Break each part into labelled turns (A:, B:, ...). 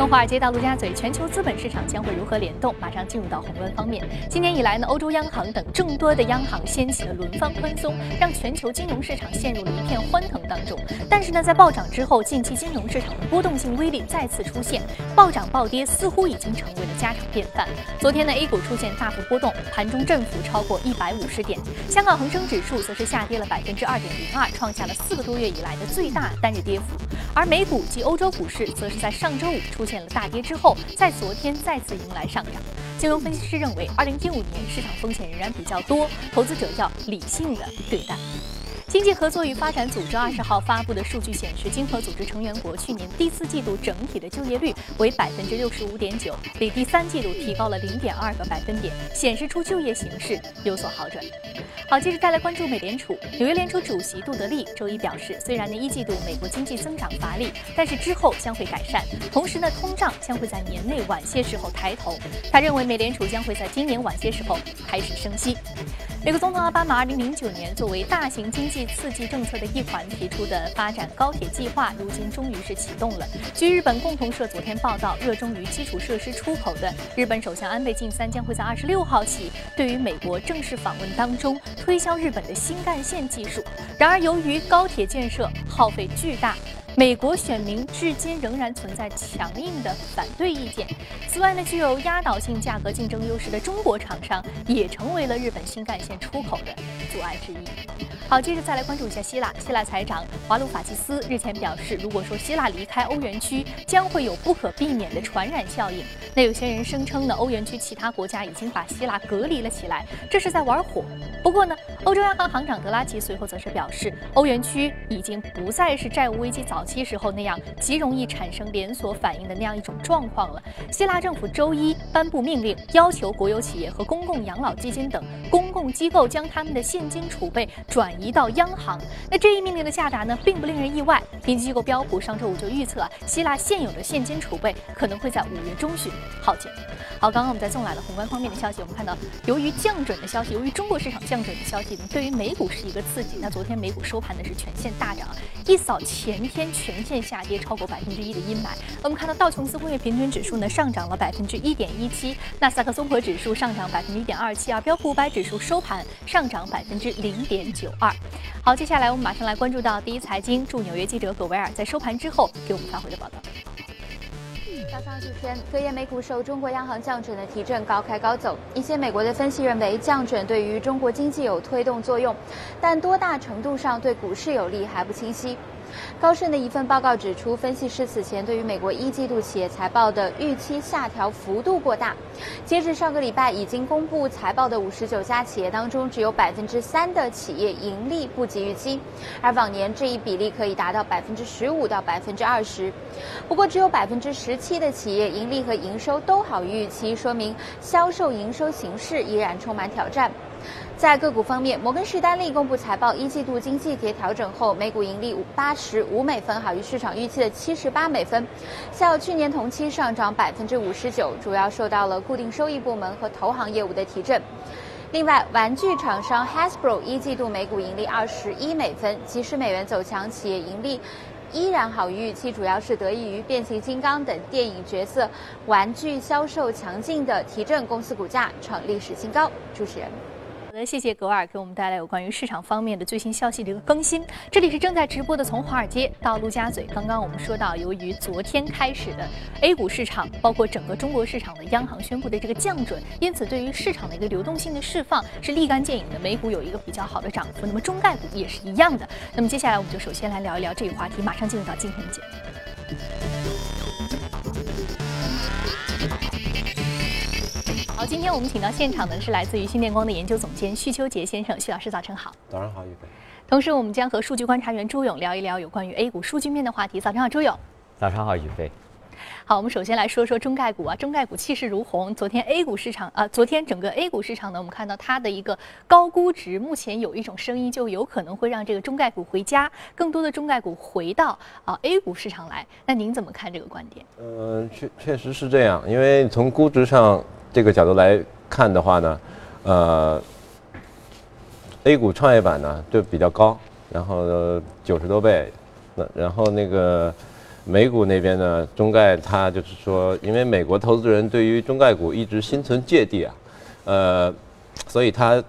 A: 从华尔街到陆家嘴，全球资本市场将会如何联动？马上进入到宏观方面。今年以来呢，欧洲央行等众多的央行掀起了轮番宽松，让全球金融市场陷入了一片欢腾当中。但是呢，在暴涨之后，近期金融市场的波动性威力再次出现，暴涨暴跌似乎已经成为了家常便饭。昨天呢，A 股出现大幅波动，盘中振幅超过一百五十点，香港恒生指数则是下跌了百分之二点零二，创下了四个多月以来的最大单日跌幅。而美股及欧洲股市则是在上周五出现了大跌之后，在昨天再次迎来上涨。金融分析师认为，二零一五年市场风险仍然比较多，投资者要理性的对待。经济合作与发展组织二十号发布的数据显示，经合组织成员国去年第四季度整体的就业率为百分之六十五点九，比第三季度提高了零点二个百分点，显示出就业形势有所好转。好，接着再来关注美联储。纽约联储主席杜德利周一表示，虽然呢一季度美国经济增长乏力，但是之后将会改善。同时呢，通胀将会在年内晚些时候抬头。他认为美联储将会在今年晚些时候开始升息。美国总统奥巴马2009年作为大型经济刺激政策的一环提出的发展高铁计划，如今终于是启动了。据日本共同社昨天报道，热衷于基础设施出口的日本首相安倍晋三将会在26号起对于美国正式访问当中推销日本的新干线技术。然而，由于高铁建设耗费巨大。美国选民至今仍然存在强硬的反对意见。此外呢，具有压倒性价格竞争优势的中国厂商也成为了日本新干线出口的阻碍之一。好，接着再来关注一下希腊。希腊财长华鲁法基斯日前表示，如果说希腊离开欧元区，将会有不可避免的传染效应。那有些人声称呢，欧元区其他国家已经把希腊隔离了起来，这是在玩火。不过呢，欧洲央行行长德拉吉随后则是表示，欧元区已经不再是债务危机早早期时候那样极容易产生连锁反应的那样一种状况了。希腊政府周一颁布命令，要求国有企业和公共养老基金等公共机构将他们的现金储备转移到央行。那这一命令的下达呢，并不令人意外。评级机构标普上周五就预测，希腊现有的现金储备可能会在五月中旬耗尽。好，刚刚我们在送来了宏观方面的消息，我们看到由于降准的消息，由于中国市场。降准的消息呢，对于美股是一个刺激。那昨天美股收盘呢是全线大涨，一扫前天全线下跌超过百分之一的阴霾。我们看到道琼斯工业平均指数呢上涨了百分之一点一七，纳斯达克综合指数上涨百分之一点二七，而标普五百指数收盘上涨百分之零点九二。好，接下来我们马上来关注到第一财经驻纽约记者葛维尔在收盘之后给我们发回的报道。
B: 早上这天，隔夜美股受中国央行降准的提振高开高走。一些美国的分析认为，降准对于中国经济有推动作用，但多大程度上对股市有利还不清晰。高盛的一份报告指出，分析师此前对于美国一季度企业财报的预期下调幅度过大。截至上个礼拜，已经公布财报的五十九家企业当中，只有百分之三的企业盈利不及预期，而往年这一比例可以达到百分之十五到百分之二十。不过，只有百分之十七的企业盈利和营收都好于预期，说明销售营收形势依然充满挑战。在个股方面，摩根士丹利公布财报，一季度经济节调整后，每股盈利八十五美分，好于市场预期的七十八美分，较去年同期上涨百分之五十九，主要受到了固定收益部门和投行业务的提振。另外，玩具厂商 Hasbro 一季度每股盈利二十一美分，即使美元走强，企业盈利依然好于预期，主要是得益于变形金刚等电影角色玩具销售强劲的提振，公司股价创历史新高。主持人。
A: 好的，谢谢格尔给我们带来有关于市场方面的最新消息的一个更新。这里是正在直播的，从华尔街到陆家嘴。刚刚我们说到，由于昨天开始的 A 股市场，包括整个中国市场的央行宣布的这个降准，因此对于市场的一个流动性的释放是立竿见影的，美股有一个比较好的涨幅。那么中概股也是一样的。那么接下来我们就首先来聊一聊这个话题，马上进入到今天的节目。今天我们请到现场的是来自于新电光的研究总监徐秋杰先生，徐老师早晨好。
C: 早上好，宇飞。
A: 同时，我们将和数据观察员朱勇聊一聊有关于 A 股数据面的话题。早上好，朱勇。
C: 早上好，宇飞。
A: 好，我们首先来说说中概股啊，中概股气势如虹。昨天 A 股市场啊，昨天整个 A 股市场呢，我们看到它的一个高估值，目前有一种声音，就有可能会让这个中概股回家，更多的中概股回到啊 A 股市场来。那您怎么看这个观点？
C: 嗯，确确实是这样，因为从估值上这个角度来看的话呢，呃，A 股创业板呢就比较高，然后九十多倍，那然后那个。美股那边呢，中概它就是说，因为美国投资人对于中概股一直心存芥蒂啊，呃，所以它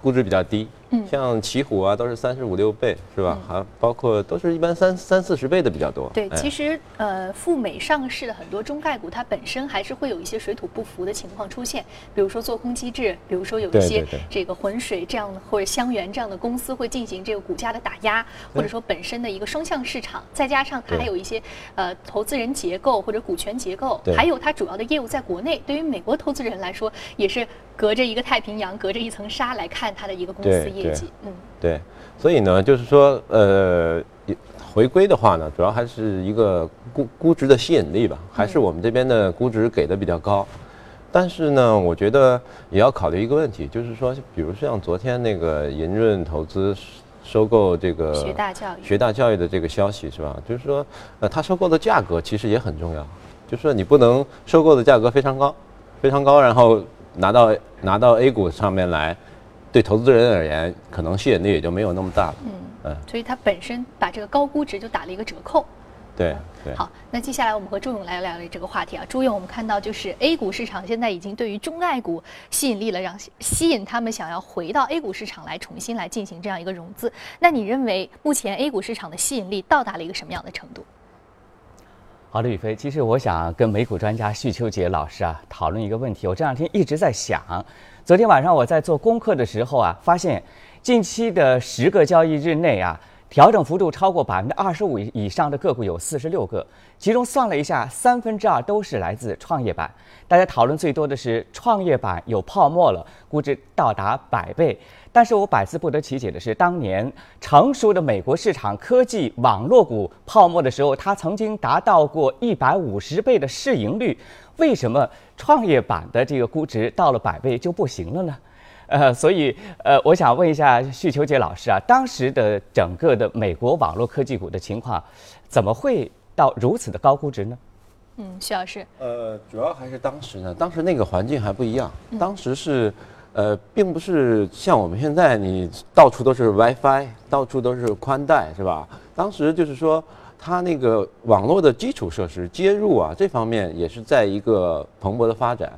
C: 估值比较低。嗯，像奇虎啊，都是三十五六倍，是吧？还包括都是一般三三四十倍的比较多。
A: 对，其实呃，赴美上市的很多中概股，它本身还是会有一些水土不服的情况出现，比如说做空机制，比如说有一些这个浑水这样的或者香园这样的公司会进行这个股价的打压，或者说本身的一个双向市场，再加上它还有一些呃投资人结构或者股权结构，还有它主要的业务在国内，对于美国投资人来说也是。隔着一个太平洋，隔着一层纱来看它的一个公司业绩，
C: 嗯，对，所以呢，就是说，呃，回归的话呢，主要还是一个估估值的吸引力吧，还是我们这边的估值给的比较高，但是呢，我觉得也要考虑一个问题，就是说，比如像昨天那个银润投资收购这个
A: 学大教育
C: 学大教育的这个消息是吧？就是说，呃，它收购的价格其实也很重要，就是说你不能收购的价格非常高，非常高，然后。拿到拿到 A 股上面来，对投资人而言，可能吸引力也就没有那么大了。嗯
A: 嗯，所以它本身把这个高估值就打了一个折扣。
C: 对对。
A: 好，那接下来我们和朱勇来聊聊这个话题啊。朱勇，我们看到就是 A 股市场现在已经对于中概股吸引力了，让吸引他们想要回到 A 股市场来重新来进行这样一个融资。那你认为目前 A 股市场的吸引力到达了一个什么样的程度？
D: 好的，宇飞，其实我想跟美股专家徐秋杰老师啊讨论一个问题。我这两天一直在想，昨天晚上我在做功课的时候啊，发现近期的十个交易日内啊。调整幅度超过百分之二十五以上的个股有四十六个，其中算了一下，三分之二都是来自创业板。大家讨论最多的是创业板有泡沫了，估值到达百倍。但是我百思不得其解的是，当年成熟的美国市场科技网络股泡沫的时候，它曾经达到过一百五十倍的市盈率，为什么创业板的这个估值到了百倍就不行了呢？呃，所以呃，我想问一下徐秋杰老师啊，当时的整个的美国网络科技股的情况，怎么会到如此的高估值呢？
A: 嗯，徐老师。
C: 呃，主要还是当时呢，当时那个环境还不一样，当时是，呃，并不是像我们现在你到处都是 WiFi，到处都是宽带，是吧？当时就是说，它那个网络的基础设施接入啊，这方面也是在一个蓬勃的发展，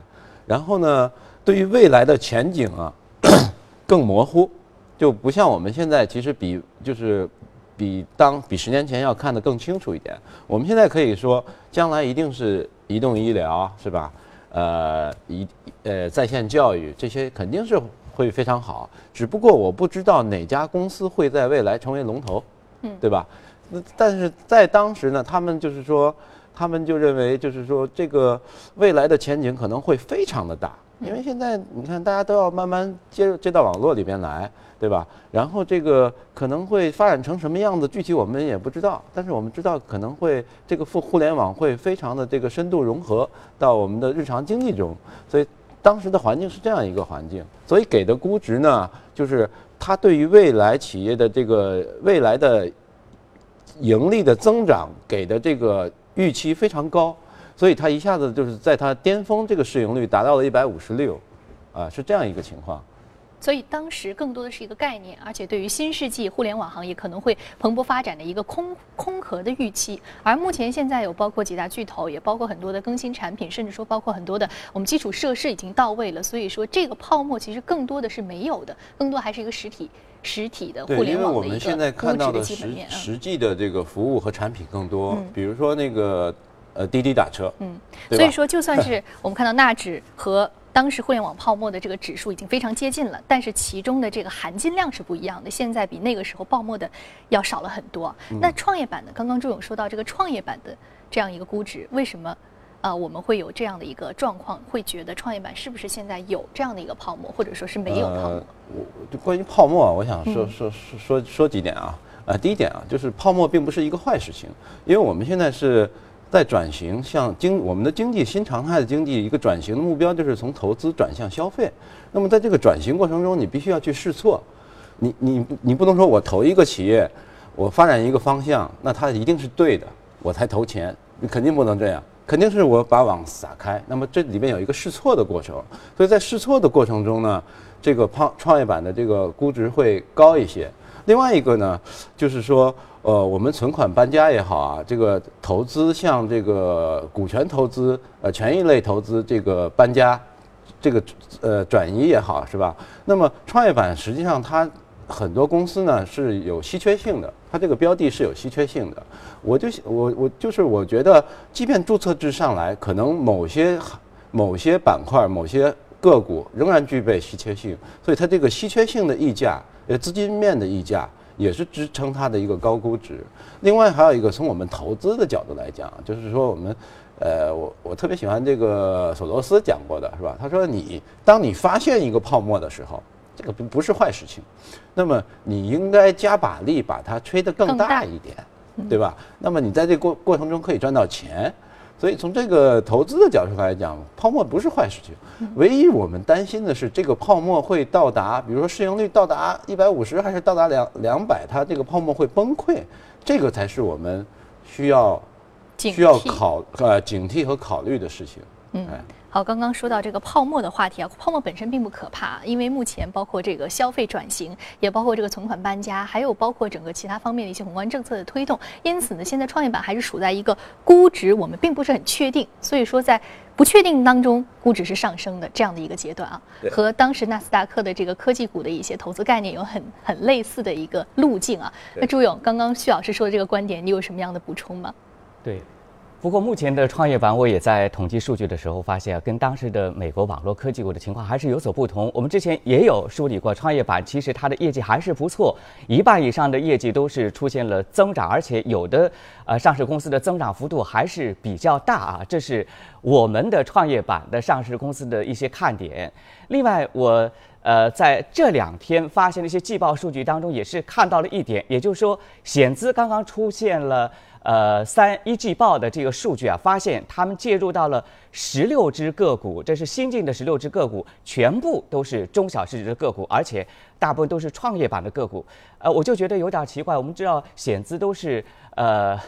C: 然后呢，对于未来的前景啊。更模糊，就不像我们现在，其实比就是比当比十年前要看得更清楚一点。我们现在可以说，将来一定是移动医疗，是吧？呃，一呃在线教育这些肯定是会非常好。只不过我不知道哪家公司会在未来成为龙头，嗯，对吧？那但是在当时呢，他们就是说，他们就认为就是说，这个未来的前景可能会非常的大。因为现在你看，大家都要慢慢接入这到网络里边来，对吧？然后这个可能会发展成什么样子，具体我们也不知道。但是我们知道，可能会这个互互联网会非常的这个深度融合到我们的日常经济中。所以当时的环境是这样一个环境，所以给的估值呢，就是它对于未来企业的这个未来的盈利的增长给的这个预期非常高。所以它一下子就是在它巅峰，这个市盈率达到了一百五十六，啊，是这样一个情况。
A: 所以当时更多的是一个概念，而且对于新世纪互联网行业可能会蓬勃发展的一个空空壳的预期。而目前现在有包括几大巨头，也包括很多的更新产品，甚至说包括很多的我们基础设施已经到位了。所以说这个泡沫其实更多的是没有的，更多还是一个实体实体的互联网的一个估值的基本面。
C: 实际的这个服务和产品更多，比如说那个。呃，滴滴打车，嗯，
A: 所以说就算是我们看到纳指和当时互联网泡沫的这个指数已经非常接近了，但是其中的这个含金量是不一样的，现在比那个时候泡沫的要少了很多。那创业板呢，刚刚朱勇说到这个创业板的这样一个估值，为什么啊我们会有这样的一个状况，会觉得创业板是不是现在有这样的一个泡沫，或者说是没有泡沫？
C: 我关于泡沫，我想说说说说说几点啊，啊，第一点啊，就是泡沫并不是一个坏事情，因为我们现在是。在转型，像经我们的经济新常态的经济，一个转型的目标就是从投资转向消费。那么在这个转型过程中，你必须要去试错。你你你不能说我投一个企业，我发展一个方向，那它一定是对的，我才投钱。你肯定不能这样，肯定是我把网撒开。那么这里面有一个试错的过程，所以在试错的过程中呢，这个创创业板的这个估值会高一些。另外一个呢，就是说，呃，我们存款搬家也好啊，这个投资像这个股权投资、呃权益类投资这个搬家，这个呃转移也好，是吧？那么创业板实际上它很多公司呢是有稀缺性的，它这个标的是有稀缺性的。我就我我就是我觉得，即便注册制上来，可能某些某些板块、某些个股仍然具备稀缺性，所以它这个稀缺性的溢价，呃，资金面的溢价也是支撑它的一个高估值。另外还有一个从我们投资的角度来讲，就是说我们，呃，我我特别喜欢这个索罗斯讲过的是吧？他说你当你发现一个泡沫的时候，这个不不是坏事情，那么你应该加把力把它吹得更大一点，对吧？那么你在这过过程中可以赚到钱。所以从这个投资的角度来讲，泡沫不是坏事情。唯一我们担心的是，这个泡沫会到达，比如说市盈率到达一百五十，还是到达两两百，它这个泡沫会崩溃，这个才是我们需要需要考呃警惕和考虑的事情。
A: 嗯。好，刚刚说到这个泡沫的话题啊，泡沫本身并不可怕，因为目前包括这个消费转型，也包括这个存款搬家，还有包括整个其他方面的一些宏观政策的推动，因此呢，现在创业板还是处在一个估值我们并不是很确定，所以说在不确定当中，估值是上升的这样的一个阶段啊，和当时纳斯达克的这个科技股的一些投资概念有很很类似的一个路径啊。那朱勇，刚刚徐老师说的这个观点，你有什么样的补充吗？
D: 对。不过，目前的创业板，我也在统计数据的时候发现，跟当时的美国网络科技股的情况还是有所不同。我们之前也有梳理过，创业板其实它的业绩还是不错，一半以上的业绩都是出现了增长，而且有的呃上市公司的增长幅度还是比较大啊。这是我们的创业板的上市公司的一些看点。另外，我呃在这两天发现的一些季报数据当中，也是看到了一点，也就是说，险资刚刚出现了。呃，三一季报的这个数据啊，发现他们介入到了十六只个股，这是新进的十六只个股，全部都是中小市值的个股，而且大部分都是创业板的个股。呃，我就觉得有点奇怪，我们知道险资都是呃。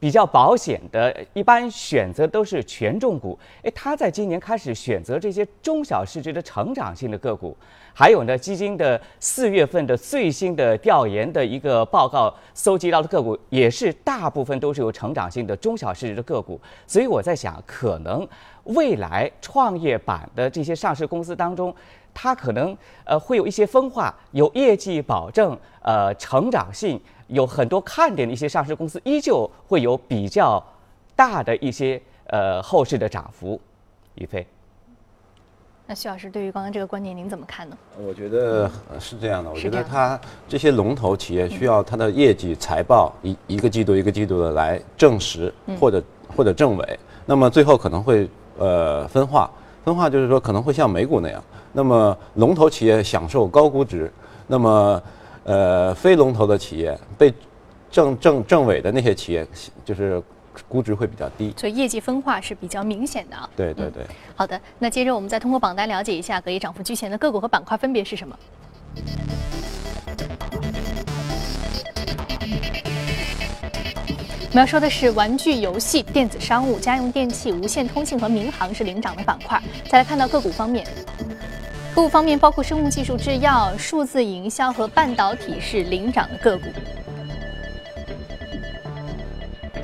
D: 比较保险的，一般选择都是权重股。哎，他在今年开始选择这些中小市值的成长性的个股。还有呢，基金的四月份的最新的调研的一个报告搜集到的个股，也是大部分都是有成长性的中小市值的个股。所以我在想，可能未来创业板的这些上市公司当中，它可能呃会有一些分化，有业绩保证，呃，成长性。有很多看点的一些上市公司，依旧会有比较大的一些呃后市的涨幅。宇飞，
A: 那徐老师对于刚刚这个观点您怎么看呢？
C: 我觉得是这样的，我觉得它这些龙头企业需要它的业绩财报一一个季度一个季度的来证实或者或者证伪，那么最后可能会呃分化，分化就是说可能会像美股那样，那么龙头企业享受高估值，那么。呃，非龙头的企业被政政政委的那些企业，就是估值会比较低，
A: 所以业绩分化是比较明显的。
C: 对对对。
A: 好的，那接着我们再通过榜单了解一下隔夜涨幅居前的个股和板块分别是什么。们要说的是玩具游戏、电子商务、家用电器、无线通信和民航是领涨的板块。再来看到个股方面。个股方面，包括生物技术、制药、数字营销和半导体是领涨的个股。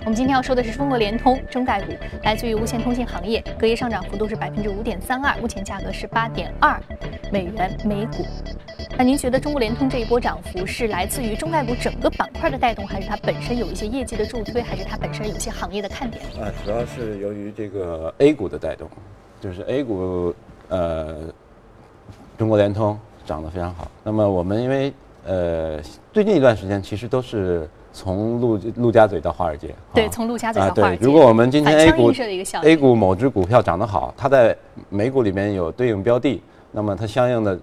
A: 我们今天要说的是中国联通中概股，来自于无线通信行业，隔夜上涨幅度是百分之五点三二，目前价格是八点二美元每股。那您觉得中国联通这一波涨幅是来自于中概股整个板块的带动，还是它本身有一些业绩的助推，还是它本身有一些行业的看点？
C: 呃，主要是由于这个 A 股的带动，就是 A 股呃。中国联通涨得非常好。那么我们因为呃最近一段时间其实都是从陆陆家嘴到华尔街。
A: 对，从陆家嘴到华尔
C: 街。对，如果我们今天 A 股 A 股某只股票涨得好，它在美股里面有对应标的，那么它相应的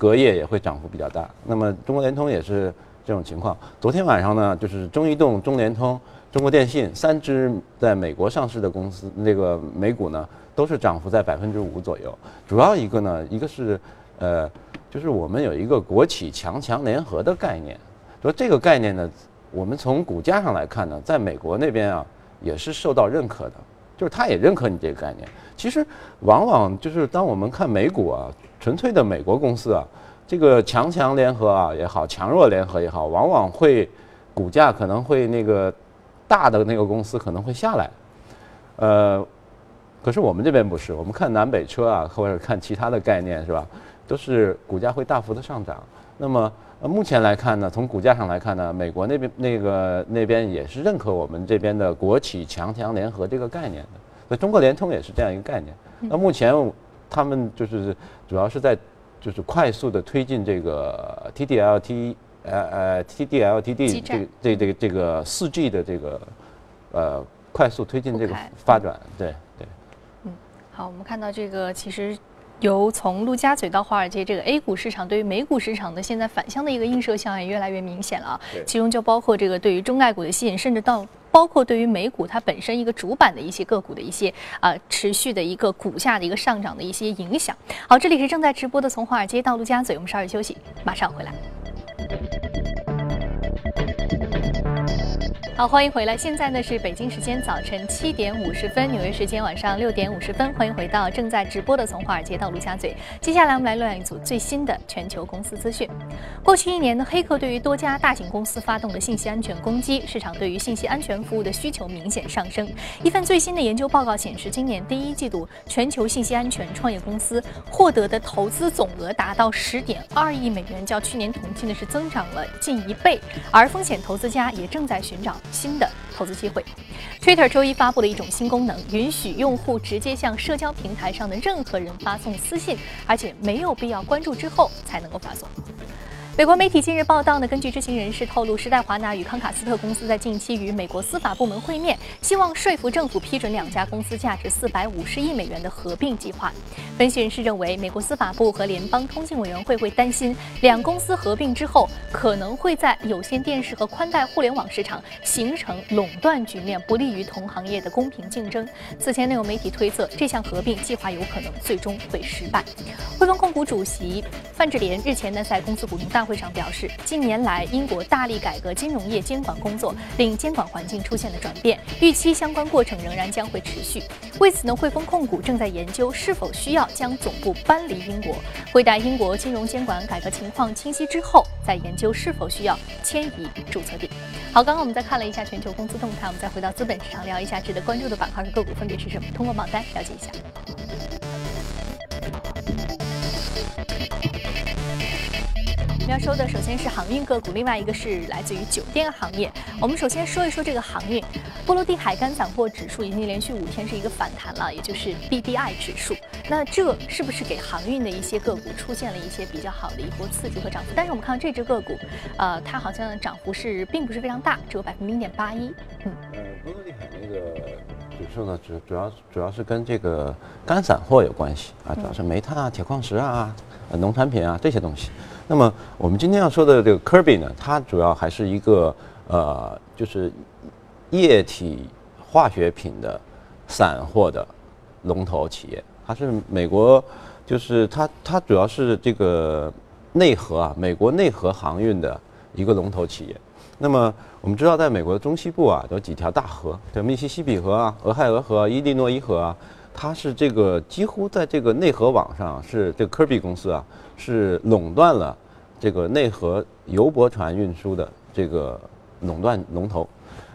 C: 隔夜也会涨幅比较大。那么中国联通也是这种情况。昨天晚上呢，就是中移动、中联通、中国电信三只在美国上市的公司，那个美股呢都是涨幅在百分之五左右。主要一个呢，一个是。呃，就是我们有一个国企强强联合的概念，说这个概念呢，我们从股价上来看呢，在美国那边啊也是受到认可的，就是他也认可你这个概念。其实往往就是当我们看美股啊，纯粹的美国公司啊，这个强强联合啊也好，强弱联合也好，往往会股价可能会那个大的那个公司可能会下来，呃，可是我们这边不是，我们看南北车啊，或者看其他的概念是吧，都是股价会大幅的上涨。那么目前来看呢，从股价上来看呢，美国那边那个那边也是认可我们这边的国企强强联合这个概念的，那中国联通也是这样一个概念。那目前他们就是主要是在就是快速的推进这个 TD-LT 呃呃 TD-LTD 这个这这个这个四 G 的这个呃快速推进这个发展，对对。
A: 嗯好，我们看到这个其实。由从陆家嘴到华尔街，这个 A 股市场对于美股市场的现在反向的一个映射效应越来越明显了其中就包括这个对于中概股的吸引，甚至到包括对于美股它本身一个主板的一些个股的一些啊、持续的一个股价的一个上涨的一些影响。好，这里是正在直播的从华尔街到陆家嘴，我们稍事休息，马上回来。好，欢迎回来。现在呢是北京时间早晨七点五十分，纽约时间晚上六点五十分。欢迎回到正在直播的从华尔街到陆家嘴。接下来我们来浏览一组最新的全球公司资讯。过去一年呢，黑客对于多家大型公司发动的信息安全攻击，市场对于信息安全服务的需求明显上升。一份最新的研究报告显示，今年第一季度全球信息安全创业公司获得的投资总额达到十点二亿美元，较去年同期呢是增长了近一倍。而风险投资家也正在寻找新的投资机会。Twitter 周一发布了一种新功能，允许用户直接向社交平台上的任何人发送私信，而且没有必要关注之后才能够发送。美国媒体近日报道呢，根据知情人士透露，时代华纳与康卡斯特公司在近期与美国司法部门会面，希望说服政府批准两家公司价值四百五十亿美元的合并计划。分析人士认为，美国司法部和联邦通信委员会会担心，两公司合并之后可能会在有线电视和宽带互联网市场形成垄断局面，不利于同行业的公平竞争。此前，呢有媒体推测，这项合并计划有可能最终会失败。汇丰控股主席范志廉日前呢在公司股东大大会上表示，近年来英国大力改革金融业监管工作，令监管环境出现了转变，预期相关过程仍然将会持续。为此呢，汇丰控股正在研究是否需要将总部搬离英国，会待英国金融监管改革情况清晰之后，再研究是否需要迁移注册地。好，刚刚我们再看了一下全球公司动态，我们再回到资本市场聊一下值得关注的板块和个股分别是什么，通过榜单了解一下。要说的首先是航运个股，另外一个是来自于酒店行业。我们首先说一说这个航运，波罗的海干散货指数已经连续五天是一个反弹了，也就是 BDI 指数。那这是不是给航运的一些个股出现了一些比较好的一波刺激和涨幅？但是我们看到这只个股，呃，它好像涨幅是并不是非常大，只有百分之零点八一。嗯，
C: 呃，波罗的海那个指数呢，主主要主要是跟这个干散货有关系啊，主要是煤炭啊、铁矿石啊、呃农产品啊这些东西。那么我们今天要说的这个 Kirby 呢，它主要还是一个呃，就是液体化学品的散货的龙头企业，它是美国，就是它它主要是这个内河啊，美国内河航运的一个龙头企业。那么我们知道，在美国的中西部啊，有几条大河，叫密西西比河啊、俄亥俄河、伊利诺伊河啊，它是这个几乎在这个内河网上是这个科比公司啊，是垄断了这个内河油驳船运输的这个垄断龙头。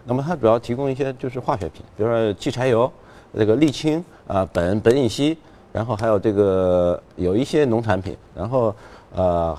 C: 那么它主要提供一些就是化学品，比如说汽柴油、这个沥青啊、苯、苯乙烯，然后还有这个有一些农产品，然后呃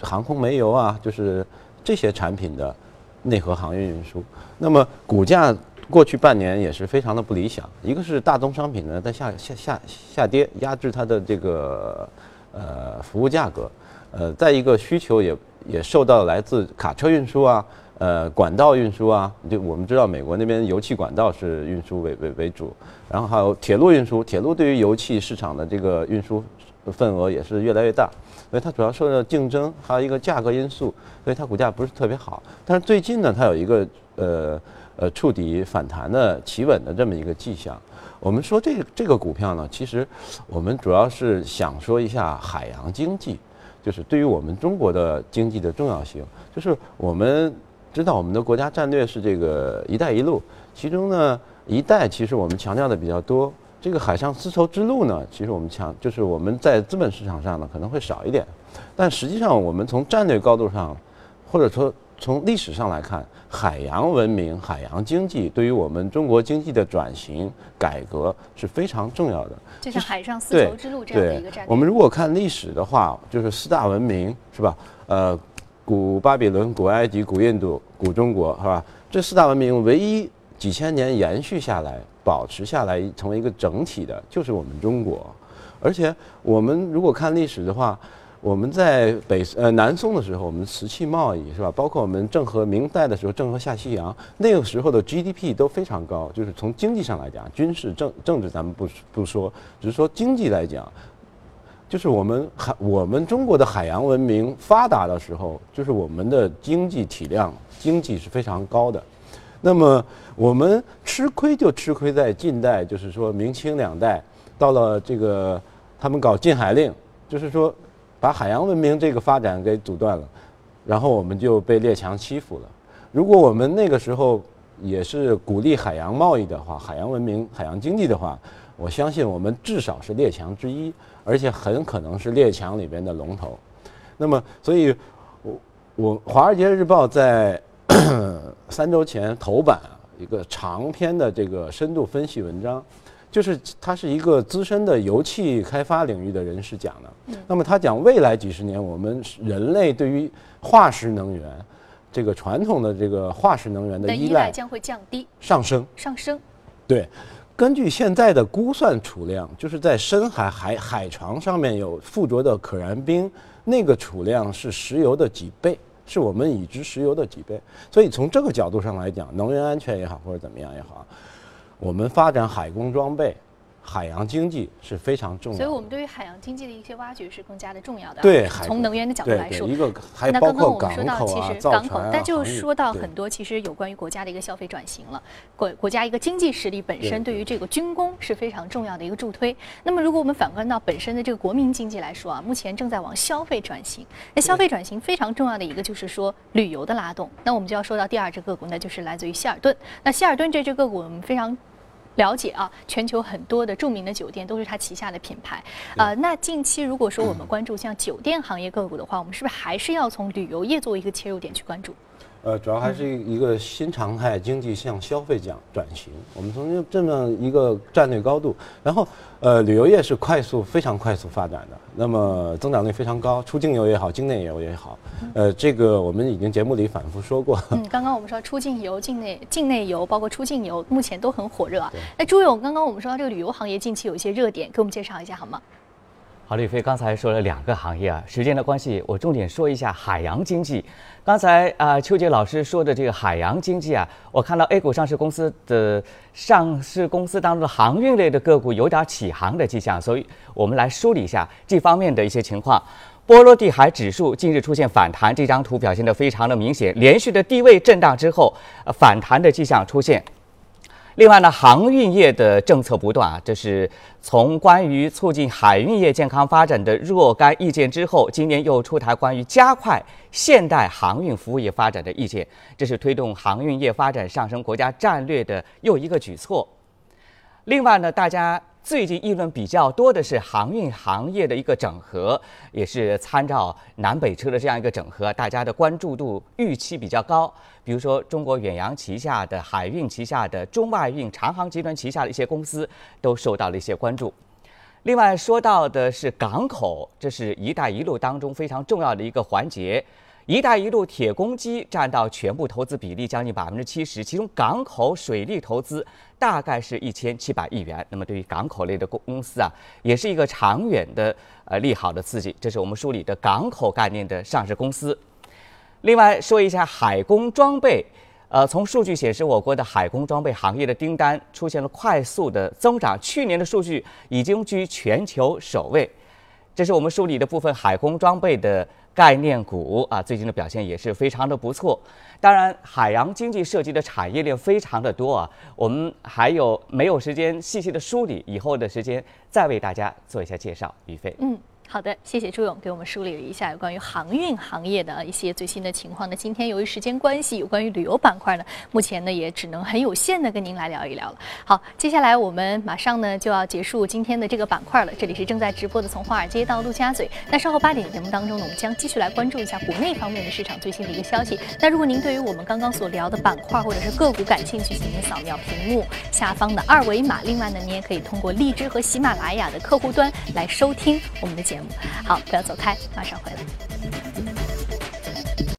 C: 航空煤油啊，就是这些产品的内河航运运输。那么股价过去半年也是非常的不理想，一个是大宗商品呢在下下下下跌，压制它的这个呃服务价格，呃，再一个需求也也受到来自卡车运输啊。呃，管道运输啊，就我们知道美国那边油气管道是运输为为为主，然后还有铁路运输，铁路对于油气市场的这个运输份额也是越来越大，所以它主要受到竞争，还有一个价格因素，所以它股价不是特别好。但是最近呢，它有一个呃呃触底反弹的企稳的这么一个迹象。我们说这这个股票呢，其实我们主要是想说一下海洋经济，就是对于我们中国的经济的重要性，就是我们。知道我们的国家战略是这个“一带一路”，其中呢，“一带”其实我们强调的比较多，这个海上丝绸之路呢，其实我们强就是我们在资本市场上呢可能会少一点，但实际上我们从战略高度上，或者说从历史上来看，海洋文明、海洋经济对于我们中国经济的转型改革是非常重要的。
A: 就像海上丝绸之路这样的一个战略。
C: 我们如果看历史的话，就是四大文明是吧？呃，古巴比伦、古埃及、古印度、古中国是吧？这四大文明唯一几千年延续下来。保持下来成为一个整体的，就是我们中国。而且我们如果看历史的话，我们在北呃南宋的时候，我们瓷器贸易是吧？包括我们郑和明代的时候，郑和下西洋，那个时候的 GDP 都非常高。就是从经济上来讲，军事政政治咱们不不说，只是说经济来讲，就是我们海我们中国的海洋文明发达的时候，就是我们的经济体量经济是非常高的。那么我们吃亏就吃亏在近代，就是说明清两代到了这个他们搞禁海令，就是说把海洋文明这个发展给阻断了，然后我们就被列强欺负了。如果我们那个时候也是鼓励海洋贸易的话，海洋文明、海洋经济的话，我相信我们至少是列强之一，而且很可能是列强里边的龙头。那么，所以我我《华尔街日报》在。三周前头版一个长篇的这个深度分析文章，就是他是一个资深的油气开发领域的人士讲的。那么他讲未来几十年我们人类对于化石能源，这个传统的这个化石能源的依赖
A: 将会降低
C: 上升
A: 上升。
C: 对，根据现在的估算储量，就是在深海海海床上面有附着的可燃冰，那个储量是石油的几倍。是我们已知石油的几倍，所以从这个角度上来讲，能源安全也好，或者怎么样也好，我们发展海工装备。海洋经济是非常重要，
A: 所以我们对于海洋经济的一些挖掘是更加的重要的。
C: 对，
A: 从能源的角度来说，
C: 一个还
A: 包括港口
C: 啊、
A: 港口，但就说到很多，其实有关于国家的一个消费转型了。国国家一个经济实力本身对于这个军工是非常重要的一个助推。那么，如果我们反观到本身的这个国民经济来说啊，目前正在往消费转型。那消费转型非常重要的一个就是说旅游的拉动。那我们就要说到第二只个股，那就是来自于希尔顿。那希尔顿这只个股我们非常。了解啊，全球很多的著名的酒店都是它旗下的品牌，呃，那近期如果说我们 关注像酒店行业个股的话，我们是不是还是要从旅游业作为一个切入点去关注？
C: 呃，主要还是一个新常态，经济向消费讲转型。我们从这么一个战略高度，然后呃，旅游业是快速、非常快速发展的，那么增长率非常高，出境游也好，境内游也好，呃，这个我们已经节目里反复说过。
A: 嗯，刚刚我们说出境游、境内境内游，包括出境游，目前都很火热啊。那朱勇，刚刚我们说到这个旅游行业近期有一些热点，给我们介绍一下好吗？
D: 好，李飞刚才说了两个行业啊，时间的关系，我重点说一下海洋经济。刚才啊，邱杰老师说的这个海洋经济啊，我看到 A 股上市公司的上市公司当中的航运类的个股有点起航的迹象，所以我们来梳理一下这方面的一些情况。波罗的海指数近日出现反弹，这张图表现的非常的明显，连续的低位震荡之后，反弹的迹象出现。另外呢，航运业的政策不断啊，这是从关于促进海运业健康发展的若干意见之后，今年又出台关于加快现代航运服务业发展的意见，这是推动航运业发展上升国家战略的又一个举措。另外呢，大家。最近议论比较多的是航运行业的一个整合，也是参照南北车的这样一个整合，大家的关注度预期比较高。比如说，中国远洋旗下的海运旗下的中外运、长航集团旗下的一些公司都受到了一些关注。另外说到的是港口，这是一带一路当中非常重要的一个环节。“一带一路”铁公鸡占到全部投资比例将近百分之七十，其中港口水利投资大概是一千七百亿元。那么对于港口类的公公司啊，也是一个长远的呃利好的刺激。这是我们梳理的港口概念的上市公司。另外说一下海工装备，呃，从数据显示，我国的海工装备行业的订单出现了快速的增长，去年的数据已经居全球首位。这是我们梳理的部分海工装备的。概念股啊，最近的表现也是非常的不错。当然，海洋经济涉及的产业链非常的多啊，我们还有没有时间细细的梳理？以后的时间再为大家做一下介绍。于飞，
A: 嗯。好的，谢谢朱勇给我们梳理了一下有关于航运行业的一些最新的情况。那今天由于时间关系，有关于旅游板块呢，目前呢也只能很有限的跟您来聊一聊了。好，接下来我们马上呢就要结束今天的这个板块了。这里是正在直播的从华尔街到陆家嘴。那稍后八点节目当中呢，我们将继续来关注一下国内方面的市场最新的一个消息。那如果您对于我们刚刚所聊的板块或者是个股感兴趣，请您扫描屏幕下方的二维码。另外呢，您也可以通过荔枝和喜马拉雅的客户端来收听我们的节好不要走开马上回来。